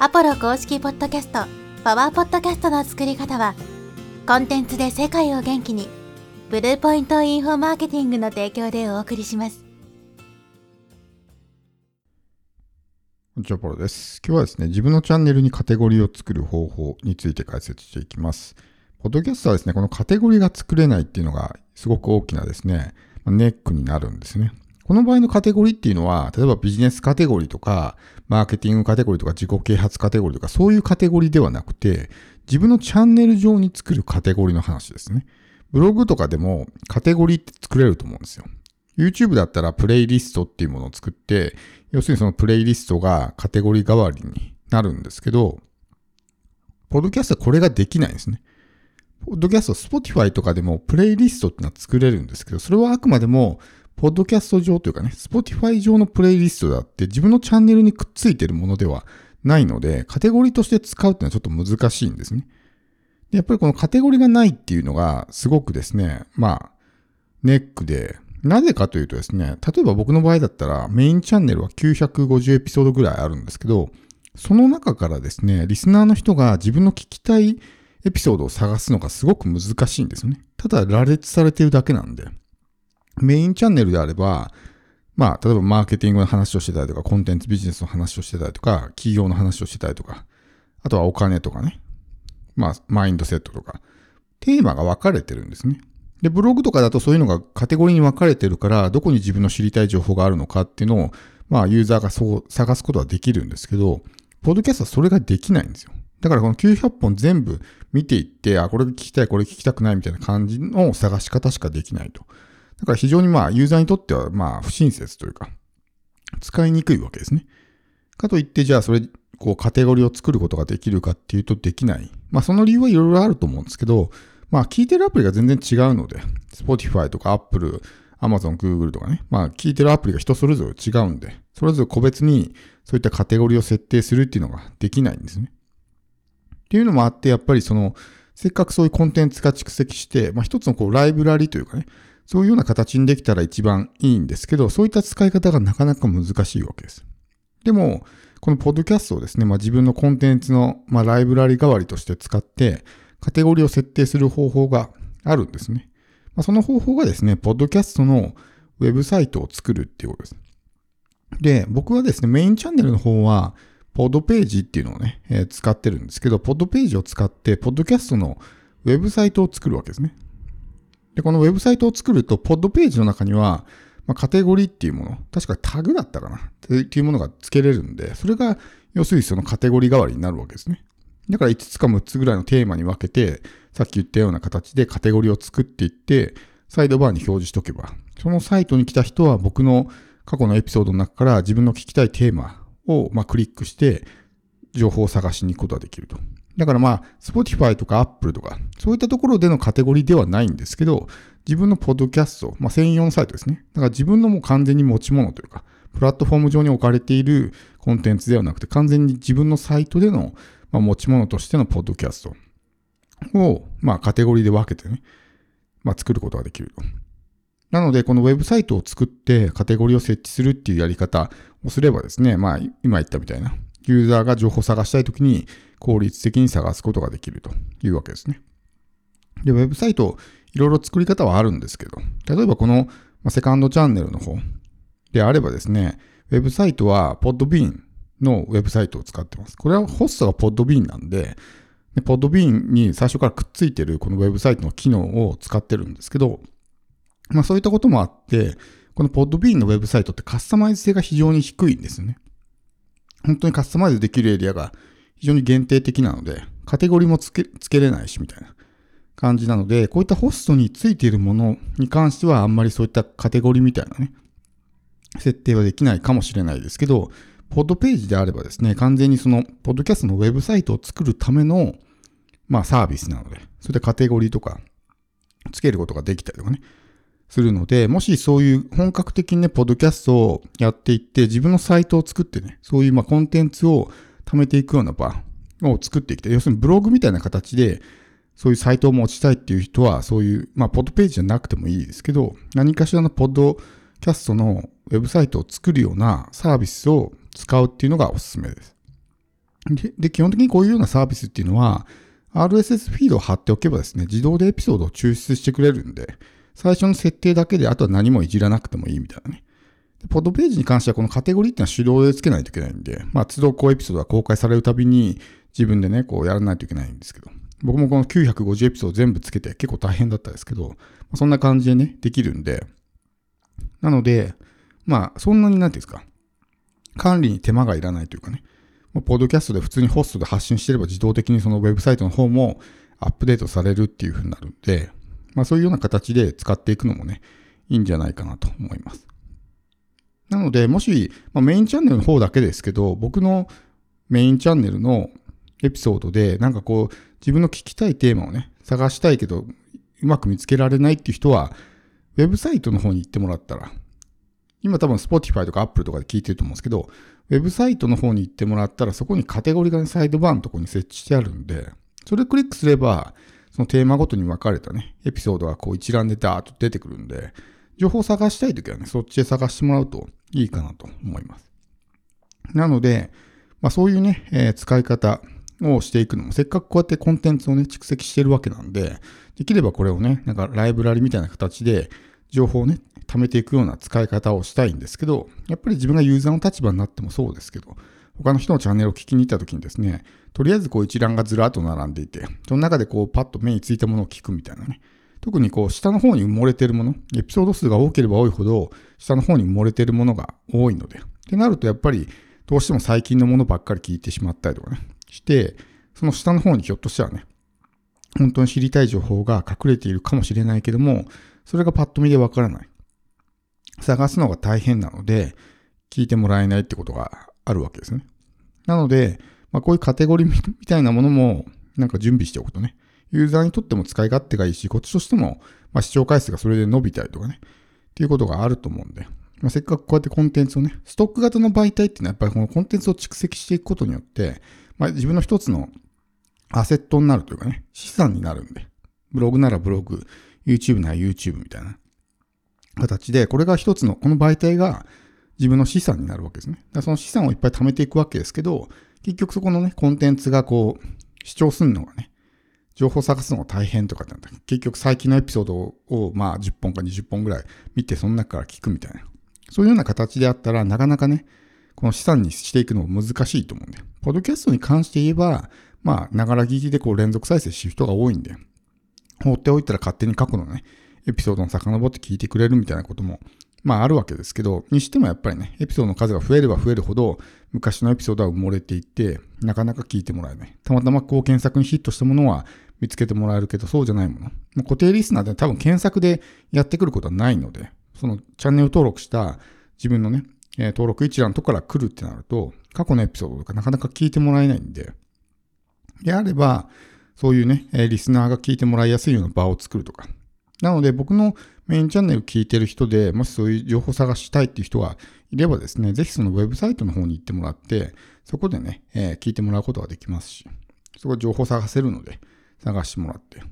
アポロ公式ポッドキャスト、パワーポッドキャストの作り方は、コンテンツで世界を元気に、ブルーポイントインフォマーケティングの提供でお送りします。こんにちは、ポロです。今日はですね、自分のチャンネルにカテゴリーを作る方法について解説していきます。ポッドキャストはですね、このカテゴリーが作れないっていうのがすごく大きなですね、ネックになるんですね。この場合のカテゴリーっていうのは、例えばビジネスカテゴリーとか、マーケティングカテゴリーとか、自己啓発カテゴリーとか、そういうカテゴリーではなくて、自分のチャンネル上に作るカテゴリーの話ですね。ブログとかでもカテゴリーって作れると思うんですよ。YouTube だったらプレイリストっていうものを作って、要するにそのプレイリストがカテゴリー代わりになるんですけど、ポッドキャストはこれができないんですね。ポッドキャスト、Spotify とかでもプレイリストってのは作れるんですけど、それはあくまでも、ポッドキャスト上というかね、Spotify 上のプレイリストだって自分のチャンネルにくっついてるものではないので、カテゴリーとして使うっていうのはちょっと難しいんですね。でやっぱりこのカテゴリーがないっていうのがすごくですね、まあ、ネックで、なぜかというとですね、例えば僕の場合だったらメインチャンネルは950エピソードぐらいあるんですけど、その中からですね、リスナーの人が自分の聞きたいエピソードを探すのがすごく難しいんですよね。ただ羅列されてるだけなんで。メインチャンネルであれば、まあ、例えばマーケティングの話をしてたりとか、コンテンツビジネスの話をしてたりとか、企業の話をしてたりとか、あとはお金とかね。まあ、マインドセットとか。テーマが分かれてるんですね。で、ブログとかだとそういうのがカテゴリーに分かれてるから、どこに自分の知りたい情報があるのかっていうのを、まあ、ユーザーがそう探すことはできるんですけど、ポッドキャストはそれができないんですよ。だからこの900本全部見ていって、あ、これ聞きたい、これ聞きたくないみたいな感じの探し方しかできないと。だから非常にまあ、ユーザーにとってはまあ、不親切というか、使いにくいわけですね。かといって、じゃあそれ、こう、カテゴリーを作ることができるかっていうとできない。まあ、その理由はいろいろあると思うんですけど、まあ、聞いてるアプリが全然違うので、Spotify とか Apple、Amazon、Google とかね、まあ、聞いてるアプリが人それぞれ違うんで、それぞれ個別にそういったカテゴリーを設定するっていうのができないんですね。っていうのもあって、やっぱりその、せっかくそういうコンテンツが蓄積して、まあ、一つのこう、ライブラリというかね、そういうような形にできたら一番いいんですけど、そういった使い方がなかなか難しいわけです。でも、このポッドキャストをですね、まあ、自分のコンテンツの、まあ、ライブラリ代わりとして使って、カテゴリーを設定する方法があるんですね。まあ、その方法がですね、ポッドキャストのウェブサイトを作るっていうことです。で、僕はですね、メインチャンネルの方は、ポッドページっていうのをね、えー使ってるんですけど、ポッドページを使って、ポッドキャストのウェブサイトを作るわけですね。で、このウェブサイトを作ると、ポッドページの中には、まあ、カテゴリーっていうもの、確かタグだったかなっていうものが付けれるんで、それが、要するにそのカテゴリー代わりになるわけですね。だから5つか6つぐらいのテーマに分けて、さっき言ったような形でカテゴリーを作っていって、サイドバーに表示しとけば、そのサイトに来た人は僕の過去のエピソードの中から自分の聞きたいテーマを、まあ、クリックして、情報を探しに行くことができると。だからまあ、Spotify とか Apple とか、そういったところでのカテゴリーではないんですけど、自分のポッドキャスト、まあ、専用のサイトですね。だから自分のもう完全に持ち物というか、プラットフォーム上に置かれているコンテンツではなくて、完全に自分のサイトでの、まあ、持ち物としてのポッドキャストを、まあ、カテゴリーで分けてね、まあ、作ることができると。なので、このウェブサイトを作ってカテゴリーを設置するっていうやり方をすればですね、まあ、今言ったみたいな、ユーザーが情報を探したいときに効率的に探すことができるというわけですね。で、ウェブサイト、いろいろ作り方はあるんですけど、例えばこのセカンドチャンネルの方であればですね、ウェブサイトは Podbean のウェブサイトを使ってます。これはホストが Podbean なん、で Podbean に最初からくっついてるこのウェブサイトの機能を使ってるんですけど、まあそういったこともあって、この Podbean のウェブサイトってカスタマイズ性が非常に低いんですよね。本当にカスタマイズできるエリアが非常に限定的なので、カテゴリーもつけつけれないしみたいな感じなので、こういったホストについているものに関してはあんまりそういったカテゴリーみたいなね、設定はできないかもしれないですけど、ポッドページであればですね、完全にその、ポッドキャストのウェブサイトを作るための、まあサービスなので、そういったカテゴリーとか、つけることができたりとかね、するので、もしそういう本格的にね、ポッドキャストをやっていって、自分のサイトを作ってね、そういうまあコンテンツを貯めていくような場を作ってきた。要するにブログみたいな形で、そういうサイトを持ちたいっていう人は、そういう、まあ、ポッドページじゃなくてもいいですけど、何かしらのポッドキャストのウェブサイトを作るようなサービスを使うっていうのがおすすめです。でで、基本的にこういうようなサービスっていうのは、RSS フィードを貼っておけばですね、自動でエピソードを抽出してくれるんで、最初の設定だけであとは何もいじらなくてもいいみたいなね。ポッドページに関してはこのカテゴリーっていうのは手動でつけないといけないんで、まあ、都度こうエピソードが公開されるたびに自分でね、こうやらないといけないんですけど、僕もこの950エピソード全部つけて結構大変だったですけど、そんな感じでね、できるんで、なので、まあ、そんなになんていうんですか、管理に手間がいらないというかね、ポッドキャストで普通にホストで発信してれば自動的にそのウェブサイトの方もアップデートされるっていう風になるんで、まあそういうような形で使っていくのもね、いいんじゃないかなと思います。なので、もし、まあ、メインチャンネルの方だけですけど、僕のメインチャンネルのエピソードで、なんかこう、自分の聞きたいテーマをね、探したいけど、うまく見つけられないっていう人は、ウェブサイトの方に行ってもらったら、今多分 Spotify とか Apple とかで聞いてると思うんですけど、ウェブサイトの方に行ってもらったら、そこにカテゴリーが、ね、サイドバーのところに設置してあるんで、それクリックすれば、そのテーマごとに分かれたね、エピソードがこう一覧でダーッと出てくるんで、情報を探したいときはね、そっちで探してもらうといいかなと思います。なので、まあ、そういうね、えー、使い方をしていくのも、せっかくこうやってコンテンツをね、蓄積してるわけなんで、できればこれをね、なんかライブラリみたいな形で、情報をね、貯めていくような使い方をしたいんですけど、やっぱり自分がユーザーの立場になってもそうですけど、他の人のチャンネルを聞きに行った時にですね、とりあえずこう一覧がずらっと並んでいて、その中でこうパッと目についたものを聞くみたいなね。特にこう下の方に埋もれてるもの、エピソード数が多ければ多いほど、下の方に埋もれてるものが多いので。ってなるとやっぱりどうしても最近のものばっかり聞いてしまったりとかね、して、その下の方にひょっとしたらね、本当に知りたい情報が隠れているかもしれないけども、それがパッと見でわからない。探すのが大変なので、聞いてもらえないってことがあるわけですね。なので、まあ、こういうカテゴリーみたいなものもなんか準備しておくとね、ユーザーにとっても使い勝手がいいし、こっちとしても、ま、視聴回数がそれで伸びたりとかね、っていうことがあると思うんで、まあ、せっかくこうやってコンテンツをね、ストック型の媒体っていうのはやっぱりこのコンテンツを蓄積していくことによって、まあ、自分の一つのアセットになるというかね、資産になるんで、ブログならブログ、YouTube なら YouTube みたいな。形で、これが一つの、この媒体が自分の資産になるわけですね。だその資産をいっぱい貯めていくわけですけど、結局そこのね、コンテンツがこう、視聴するのがね、情報探すのが大変とかってなった、結局最近のエピソードを、まあ10本か20本ぐらい見て、その中から聞くみたいな。そういうような形であったら、なかなかね、この資産にしていくのも難しいと思うんで。ポッドキャストに関して言えば、まあ、ながら聞きでこう連続再生してる人が多いんで、放っておいたら勝手に過去のね、エピソードの遡って聞いてくれるみたいなことも、まああるわけですけど、にしてもやっぱりね、エピソードの数が増えれば増えるほど、昔のエピソードは埋もれていて、なかなか聞いてもらえない。たまたまこう検索にヒットしたものは見つけてもらえるけど、そうじゃないもの。ま固定リスナーで多分検索でやってくることはないので、そのチャンネル登録した自分のね、え登録一覧とこから来るってなると、過去のエピソードとかなかなか聞いてもらえないんで、であれば、そういうね、リスナーが聞いてもらいやすいような場を作るとか。なので僕のメインチャンネル聞いてる人で、もしそういう情報探したいっていう人がいればですね、ぜひそのウェブサイトの方に行ってもらって、そこでね、えー、聞いてもらうことができますし、そこで情報探せるので、探してもらって。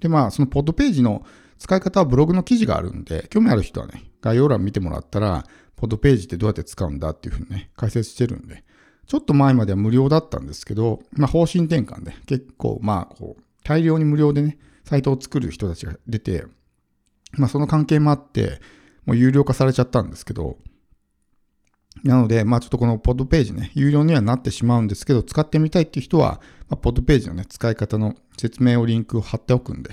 で、まあ、そのポッドページの使い方はブログの記事があるんで、興味ある人はね、概要欄見てもらったら、ポッドページってどうやって使うんだっていうふうにね、解説してるんで、ちょっと前までは無料だったんですけど、まあ、方針転換で結構、まあ、こう、大量に無料でね、サイトを作る人たちが出て、まあ、その関係もあって、もう有料化されちゃったんですけど、なので、まあちょっとこのポッドページね、有料にはなってしまうんですけど、使ってみたいっていう人は、まあ、ポッドページのね、使い方の説明をリンクを貼っておくんで、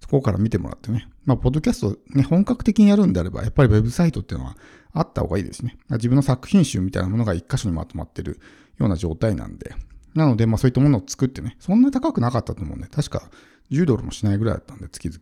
そこから見てもらってね。まあ、ポッドキャストね、本格的にやるんであれば、やっぱりウェブサイトっていうのはあった方がいいですね。自分の作品集みたいなものが一箇所にまとまってるような状態なんで。なので、まあそういったものを作ってね、そんな高くなかったと思うんで、確か10ドルもしないぐらいだったんで、月々。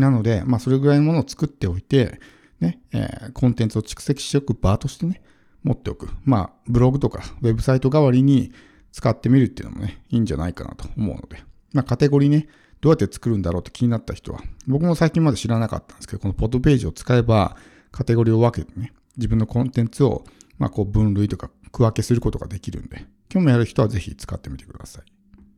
なので、まあそれぐらいのものを作っておいて、ね、えー、コンテンツを蓄積しておく場としてね、持っておく。まあ、ブログとかウェブサイト代わりに使ってみるっていうのもね、いいんじゃないかなと思うので。まあ、カテゴリーね、どうやって作るんだろうって気になった人は、僕も最近まで知らなかったんですけど、このポッドページを使えば、カテゴリーを分けてね、自分のコンテンツを、まあ、こう分類とか区分けすることができるんで、興味ある人はぜひ使ってみてください。